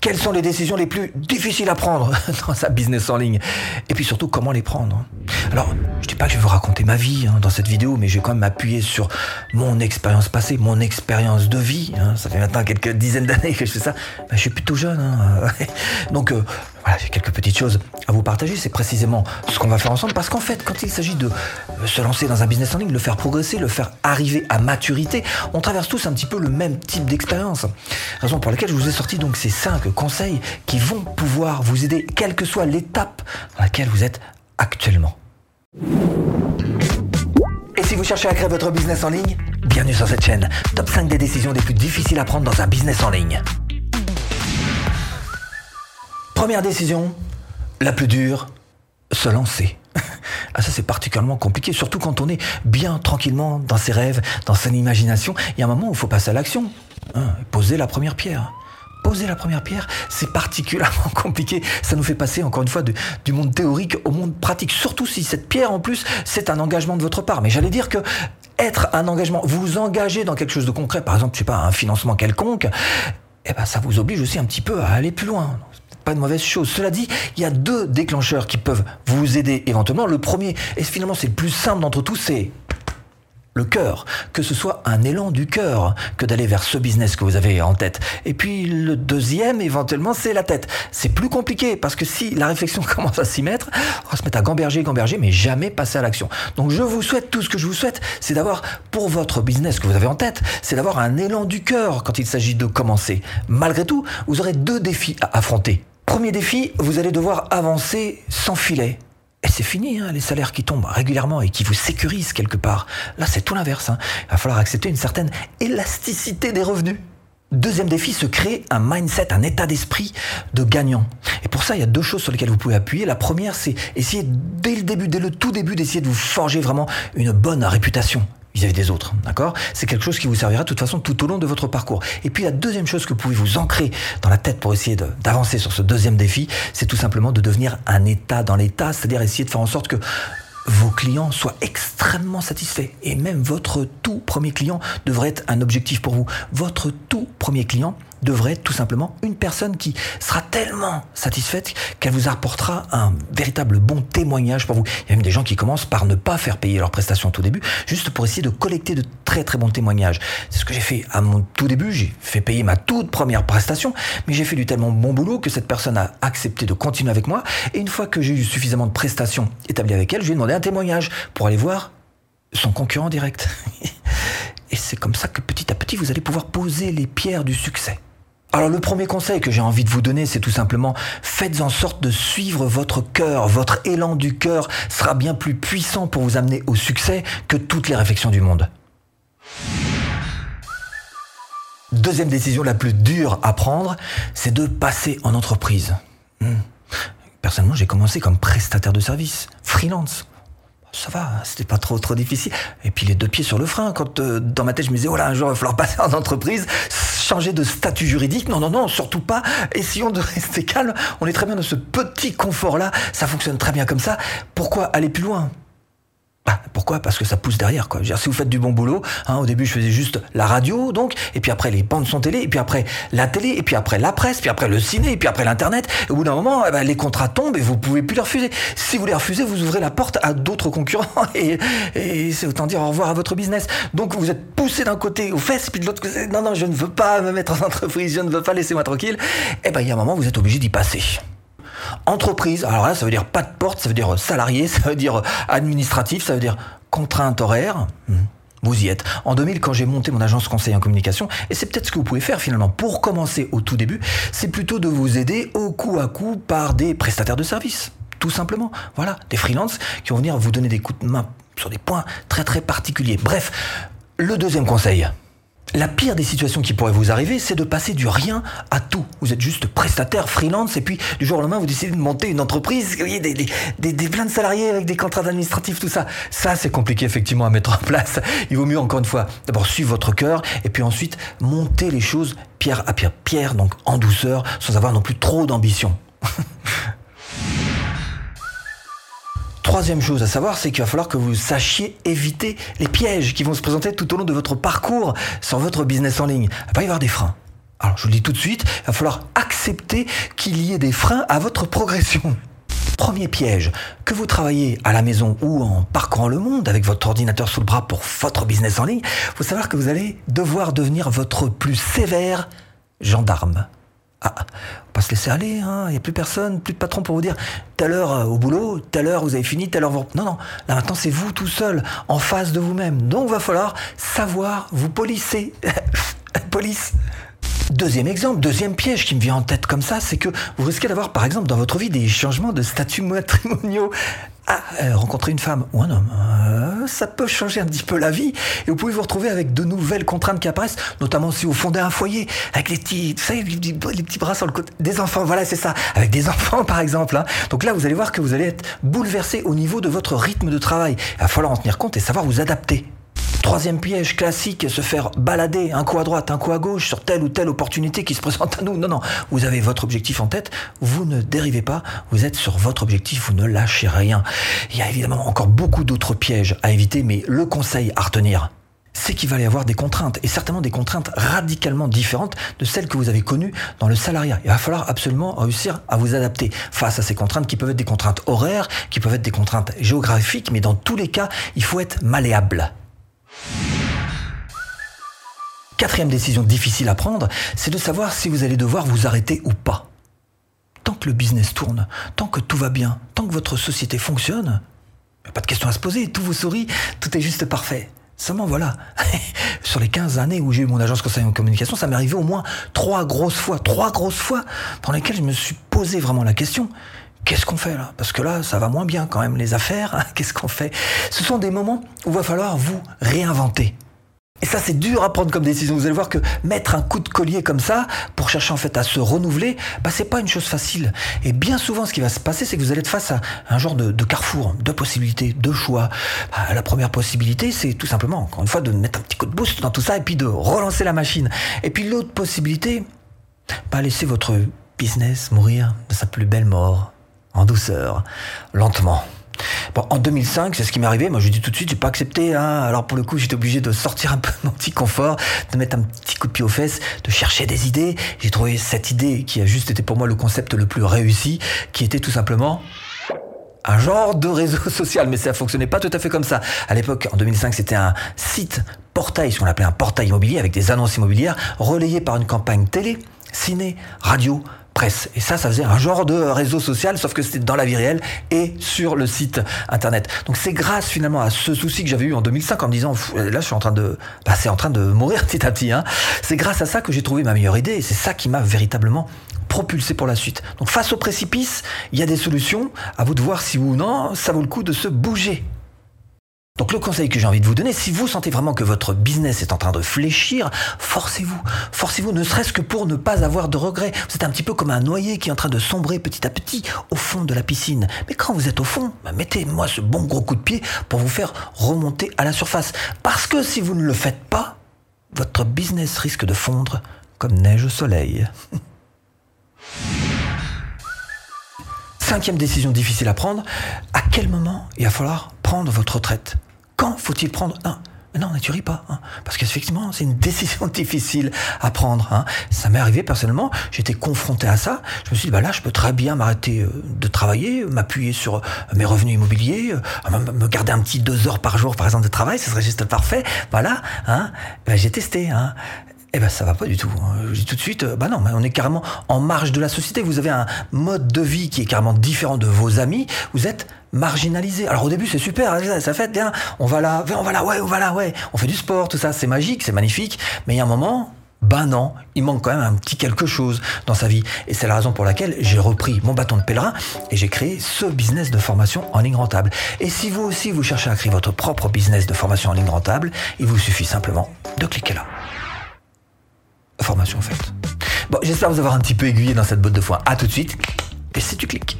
Quelles sont les décisions les plus difficiles à prendre dans sa business en ligne? Et puis surtout, comment les prendre Alors, je dis pas que je vais vous raconter ma vie hein, dans cette vidéo, mais je vais quand même m'appuyer sur mon expérience passée, mon expérience de vie. Hein. Ça fait maintenant quelques dizaines d'années que je fais ça. Ben, je suis plutôt jeune. Hein. Donc, euh, voilà, j'ai quelques petites choses à vous partager. C'est précisément ce qu'on va faire ensemble. Parce qu'en fait, quand il s'agit de euh, se lancer dans un business en ligne, le faire progresser, le faire arriver à maturité, on traverse tous un petit peu le même type d'expérience. Raison pour laquelle je vous ai sorti donc ces cinq conseils qui vont pouvoir vous aider, quelle que soit l'étape dans laquelle vous êtes actuellement. Et si vous cherchez à créer votre business en ligne, bienvenue sur cette chaîne. Top 5 des décisions les plus difficiles à prendre dans un business en ligne. Première décision, la plus dure, se lancer. Ah ça c'est particulièrement compliqué, surtout quand on est bien tranquillement dans ses rêves, dans son imagination. Il y a un moment où il faut passer à l'action, hein, poser la première pierre poser la première pierre, c'est particulièrement compliqué. Ça nous fait passer, encore une fois, du monde théorique au monde pratique. Surtout si cette pierre, en plus, c'est un engagement de votre part. Mais j'allais dire que être un engagement, vous engager dans quelque chose de concret, par exemple, je sais pas, un financement quelconque, eh ben, ça vous oblige aussi un petit peu à aller plus loin de mauvaise chose. Cela dit, il y a deux déclencheurs qui peuvent vous aider éventuellement. Le premier, et finalement c'est le plus simple d'entre tous, c'est le cœur, que ce soit un élan du cœur que d'aller vers ce business que vous avez en tête. Et puis le deuxième, éventuellement, c'est la tête. C'est plus compliqué parce que si la réflexion commence à s'y mettre, on va se mettre à gamberger, gamberger, mais jamais passer à l'action. Donc je vous souhaite, tout ce que je vous souhaite, c'est d'avoir, pour votre business que vous avez en tête, c'est d'avoir un élan du cœur quand il s'agit de commencer. Malgré tout, vous aurez deux défis à affronter. Premier défi, vous allez devoir avancer sans filet. Et c'est fini, hein, les salaires qui tombent régulièrement et qui vous sécurisent quelque part. Là, c'est tout l'inverse. Hein. Il va falloir accepter une certaine élasticité des revenus. Deuxième défi, se créer un mindset, un état d'esprit de gagnant. Et pour ça, il y a deux choses sur lesquelles vous pouvez appuyer. La première, c'est essayer dès le début, dès le tout début, d'essayer de vous forger vraiment une bonne réputation vis-à-vis des autres, d'accord? C'est quelque chose qui vous servira de toute façon tout au long de votre parcours. Et puis la deuxième chose que vous pouvez vous ancrer dans la tête pour essayer d'avancer sur ce deuxième défi, c'est tout simplement de devenir un état dans l'état, c'est-à-dire essayer de faire en sorte que vos clients soient extrêmement satisfaits. Et même votre tout premier client devrait être un objectif pour vous. Votre tout premier client devrait tout simplement une personne qui sera tellement satisfaite qu'elle vous apportera un véritable bon témoignage pour vous. Il y a même des gens qui commencent par ne pas faire payer leurs prestations tout début, juste pour essayer de collecter de très très bons témoignages. C'est ce que j'ai fait à mon tout début, j'ai fait payer ma toute première prestation, mais j'ai fait du tellement bon boulot que cette personne a accepté de continuer avec moi, et une fois que j'ai eu suffisamment de prestations établies avec elle, je lui ai demandé un témoignage pour aller voir son concurrent direct. Et c'est comme ça que petit à petit, vous allez pouvoir poser les pierres du succès. Alors le premier conseil que j'ai envie de vous donner, c'est tout simplement faites en sorte de suivre votre cœur. Votre élan du cœur sera bien plus puissant pour vous amener au succès que toutes les réflexions du monde. Deuxième décision la plus dure à prendre, c'est de passer en entreprise. Hmm. Personnellement, j'ai commencé comme prestataire de service, freelance ça va, c'était pas trop trop difficile. Et puis les deux pieds sur le frein, quand euh, dans ma tête je me disais, oh un jour il va falloir passer en entreprise, changer de statut juridique. Non, non, non, surtout pas. Essayons de rester calme. On est très bien dans ce petit confort-là. Ça fonctionne très bien comme ça. Pourquoi aller plus loin? Pourquoi? Parce que ça pousse derrière. Quoi. si vous faites du bon boulot, hein, au début je faisais juste la radio, donc, et puis après les bandes son télé, et puis après la télé, et puis après la presse, puis après le ciné, et puis après l'internet. Au bout d'un moment, eh ben, les contrats tombent et vous pouvez plus les refuser. Si vous les refusez, vous ouvrez la porte à d'autres concurrents et, c'est autant dire au revoir à votre business. Donc vous êtes poussé d'un côté aux fesses, puis de l'autre côté, non, non, je ne veux pas me mettre en entreprise, je ne veux pas laisser moi tranquille. Et eh ben il y a un moment, vous êtes obligé d'y passer. Entreprise, alors là, ça veut dire pas de porte, ça veut dire salarié, ça veut dire administratif, ça veut dire contrainte horaire. Hmm. Vous y êtes. En 2000, quand j'ai monté mon agence conseil en communication, et c'est peut-être ce que vous pouvez faire finalement pour commencer au tout début, c'est plutôt de vous aider au coup à coup par des prestataires de services. Tout simplement. Voilà, des freelances qui vont venir vous donner des coups de main sur des points très très particuliers. Bref, le deuxième conseil, la pire des situations qui pourraient vous arriver, c'est de passer du rien à tout. Vous êtes juste prestataire, freelance, et puis du jour au lendemain, vous décidez de monter une entreprise, vous voyez, des, des, des, plein de salariés avec des contrats administratifs, tout ça. Ça, c'est compliqué effectivement à mettre en place. Il vaut mieux, encore une fois, d'abord suivre votre cœur, et puis ensuite monter les choses pierre à pierre, pierre, donc en douceur, sans avoir non plus trop d'ambition. Troisième chose à savoir, c'est qu'il va falloir que vous sachiez éviter les pièges qui vont se présenter tout au long de votre parcours sur votre business en ligne. Il va y avoir des freins. Alors je vous le dis tout de suite, il va falloir accepter qu'il y ait des freins à votre progression. Premier piège, que vous travaillez à la maison ou en parcourant le monde avec votre ordinateur sous le bras pour votre business en ligne, il faut savoir que vous allez devoir devenir votre plus sévère gendarme. Ah, on pas se laisser aller, hein. il n'y a plus personne, plus de patron pour vous dire telle heure euh, au boulot, telle heure vous avez fini, telle heure vous... Non, non, là maintenant c'est vous tout seul, en face de vous-même. Donc va falloir savoir vous polisser. Police. Deuxième exemple, deuxième piège qui me vient en tête comme ça, c'est que vous risquez d'avoir par exemple dans votre vie des changements de statut matrimoniaux. Ah, euh, rencontrer une femme ou un homme, euh, ça peut changer un petit peu la vie et vous pouvez vous retrouver avec de nouvelles contraintes qui apparaissent, notamment si vous fondez un foyer avec les petits, bras sur le côté, des enfants, voilà, c'est ça, avec des enfants par exemple. Hein. Donc là, vous allez voir que vous allez être bouleversé au niveau de votre rythme de travail. Il va falloir en tenir compte et savoir vous adapter. Troisième piège classique, se faire balader un coup à droite, un coup à gauche sur telle ou telle opportunité qui se présente à nous. Non, non, vous avez votre objectif en tête, vous ne dérivez pas, vous êtes sur votre objectif, vous ne lâchez rien. Il y a évidemment encore beaucoup d'autres pièges à éviter, mais le conseil à retenir, c'est qu'il va y avoir des contraintes, et certainement des contraintes radicalement différentes de celles que vous avez connues dans le salariat. Il va falloir absolument réussir à vous adapter face à ces contraintes qui peuvent être des contraintes horaires, qui peuvent être des contraintes géographiques, mais dans tous les cas, il faut être malléable. Quatrième décision difficile à prendre, c'est de savoir si vous allez devoir vous arrêter ou pas. Tant que le business tourne, tant que tout va bien, tant que votre société fonctionne, il n'y a pas de question à se poser, tout vous sourit, tout est juste parfait. Seulement voilà, sur les 15 années où j'ai eu mon agence conseil en communication, ça m'est arrivé au moins trois grosses fois, trois grosses fois dans lesquelles je me suis posé vraiment la question. Qu'est-ce qu'on fait là? Parce que là, ça va moins bien quand même, les affaires. Qu'est-ce qu'on fait? Ce sont des moments où va falloir vous réinventer. Et ça, c'est dur à prendre comme décision. Vous allez voir que mettre un coup de collier comme ça, pour chercher en fait à se renouveler, bah, c'est pas une chose facile. Et bien souvent, ce qui va se passer, c'est que vous allez être face à un genre de, carrefour, de possibilités, de choix. Bah, la première possibilité, c'est tout simplement, encore une fois, de mettre un petit coup de boost dans tout ça et puis de relancer la machine. Et puis l'autre possibilité, bah, laisser votre business mourir de sa plus belle mort, en douceur, lentement. Bon, en 2005, c'est ce qui m'est arrivé. Moi, je dis tout de suite, j'ai pas accepté. Hein. Alors pour le coup, j'étais obligé de sortir un peu de mon petit confort, de mettre un petit coup de pied aux fesses, de chercher des idées. J'ai trouvé cette idée qui a juste été pour moi le concept le plus réussi, qui était tout simplement un genre de réseau social, mais ça fonctionnait pas tout à fait comme ça. À l'époque, en 2005, c'était un site portail, ce qu'on appelait un portail immobilier avec des annonces immobilières relayées par une campagne télé, ciné, radio, Et ça, ça faisait un genre de réseau social, sauf que c'était dans la vie réelle et sur le site internet. Donc c'est grâce finalement à ce souci que j'avais eu en 2005 en me disant, là je suis en train de, bah, c'est en train de mourir petit à petit. Hein. C'est grâce à ça que j'ai trouvé ma meilleure idée et c'est ça qui m'a véritablement propulsé pour la suite. Donc face au précipice, il y a des solutions. À vous de voir si ou non, ça vaut le coup de se bouger. Donc le conseil que j'ai envie de vous donner, si vous sentez vraiment que votre business est en train de fléchir, forcez-vous. Forcez-vous ne serait-ce que pour ne pas avoir de regrets. Vous êtes un petit peu comme un noyé qui est en train de sombrer petit à petit au fond de la piscine. Mais quand vous êtes au fond, bah, mettez-moi ce bon gros coup de pied pour vous faire remonter à la surface. Parce que si vous ne le faites pas, votre business risque de fondre comme neige au soleil. Cinquième décision difficile à prendre, à quel moment il va falloir prendre votre retraite? Quand faut-il prendre un? Non, ne tuerie pas, hein. parce qu'effectivement, c'est une décision difficile à prendre. Hein. Ça m'est arrivé personnellement, j'étais confronté à ça. Je me suis dit, bah là, je peux très bien m'arrêter euh, de travailler, m'appuyer sur euh, mes revenus immobiliers, euh, me garder un petit deux heures par jour, par exemple, de travail, ce serait juste parfait. Voilà, hein. Ben, j'ai testé. Hein. Eh ben ça va pas du tout. Je dis tout de suite, bah non, on est carrément en marge de la société. Vous avez un mode de vie qui est carrément différent de vos amis. Vous êtes marginalisé. Alors au début c'est super, hein, ça fait bien. On va là, on va là, ouais, on va là, ouais. On fait du sport, tout ça, c'est magique, c'est magnifique. Mais il y a un moment, ben non, il manque quand même un petit quelque chose dans sa vie. Et c'est la raison pour laquelle j'ai repris mon bâton de pèlerin et j'ai créé ce business de formation en ligne rentable. Et si vous aussi vous cherchez à créer votre propre business de formation en ligne rentable, il vous suffit simplement de cliquer là formation faite. Bon, j'espère vous avoir un petit peu aiguillé dans cette botte de foin. À tout de suite. Et si tu cliques.